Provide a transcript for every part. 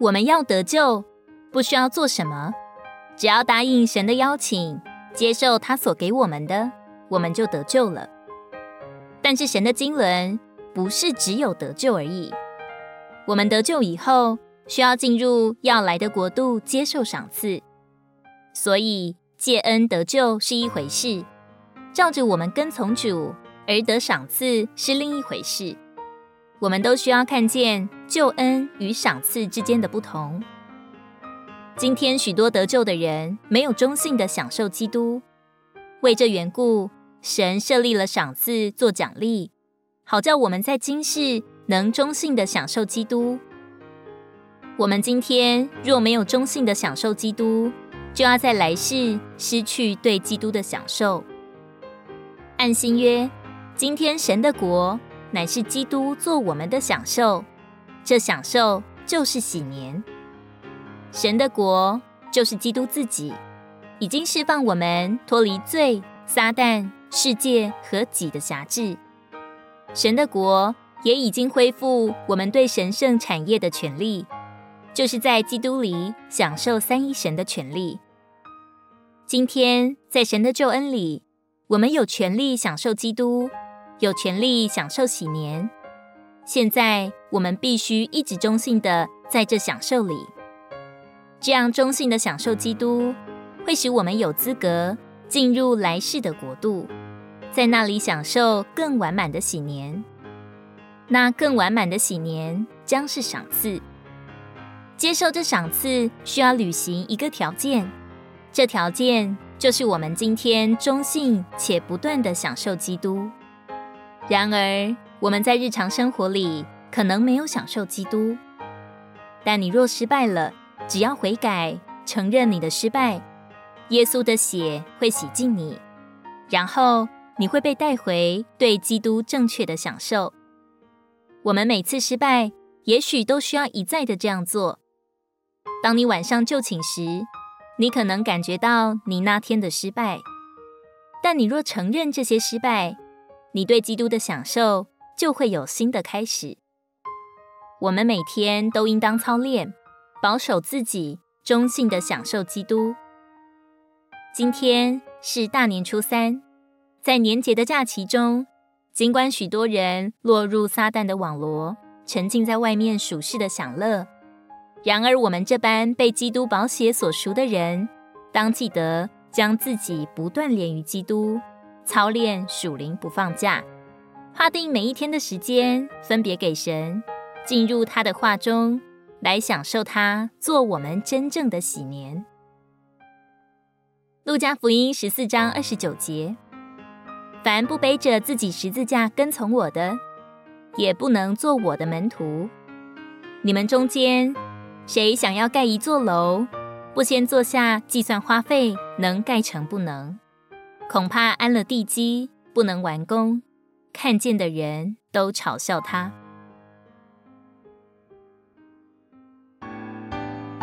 我们要得救，不需要做什么，只要答应神的邀请，接受他所给我们的，我们就得救了。但是神的经纶不是只有得救而已，我们得救以后，需要进入要来的国度，接受赏赐。所以借恩得救是一回事，照着我们跟从主而得赏赐是另一回事。我们都需要看见救恩与赏赐之间的不同。今天许多得救的人没有忠信的享受基督，为这缘故，神设立了赏赐做奖励，好叫我们在今世能忠信的享受基督。我们今天若没有忠信的享受基督，就要在来世失去对基督的享受。按新约，今天神的国。乃是基督做我们的享受，这享受就是喜年。神的国就是基督自己，已经释放我们脱离罪、撒旦、世界和己的辖制。神的国也已经恢复我们对神圣产业的权利，就是在基督里享受三一神的权利。今天在神的救恩里，我们有权利享受基督。有权利享受喜年，现在我们必须一直忠信的在这享受里。这样忠信的享受基督，会使我们有资格进入来世的国度，在那里享受更完满的喜年。那更完满的喜年将是赏赐。接受这赏赐需要履行一个条件，这条件就是我们今天忠信且不断的享受基督。然而，我们在日常生活里可能没有享受基督。但你若失败了，只要悔改，承认你的失败，耶稣的血会洗净你，然后你会被带回对基督正确的享受。我们每次失败，也许都需要一再的这样做。当你晚上就寝时，你可能感觉到你那天的失败，但你若承认这些失败，你对基督的享受就会有新的开始。我们每天都应当操练，保守自己，忠信的享受基督。今天是大年初三，在年节的假期中，尽管许多人落入撒旦的网罗，沉浸在外面属世的享乐，然而我们这般被基督宝血所赎的人，当记得将自己不断连于基督。操练属灵不放假，划定每一天的时间，分别给神，进入他的话中，来享受他做我们真正的喜年。路加福音十四章二十九节：凡不背着自己十字架跟从我的，也不能做我的门徒。你们中间谁想要盖一座楼，不先坐下计算花费，能盖成不能？恐怕安了地基，不能完工，看见的人都嘲笑他。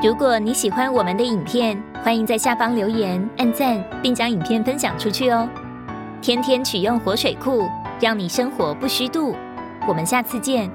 如果你喜欢我们的影片，欢迎在下方留言、按赞，并将影片分享出去哦。天天取用活水库，让你生活不虚度。我们下次见。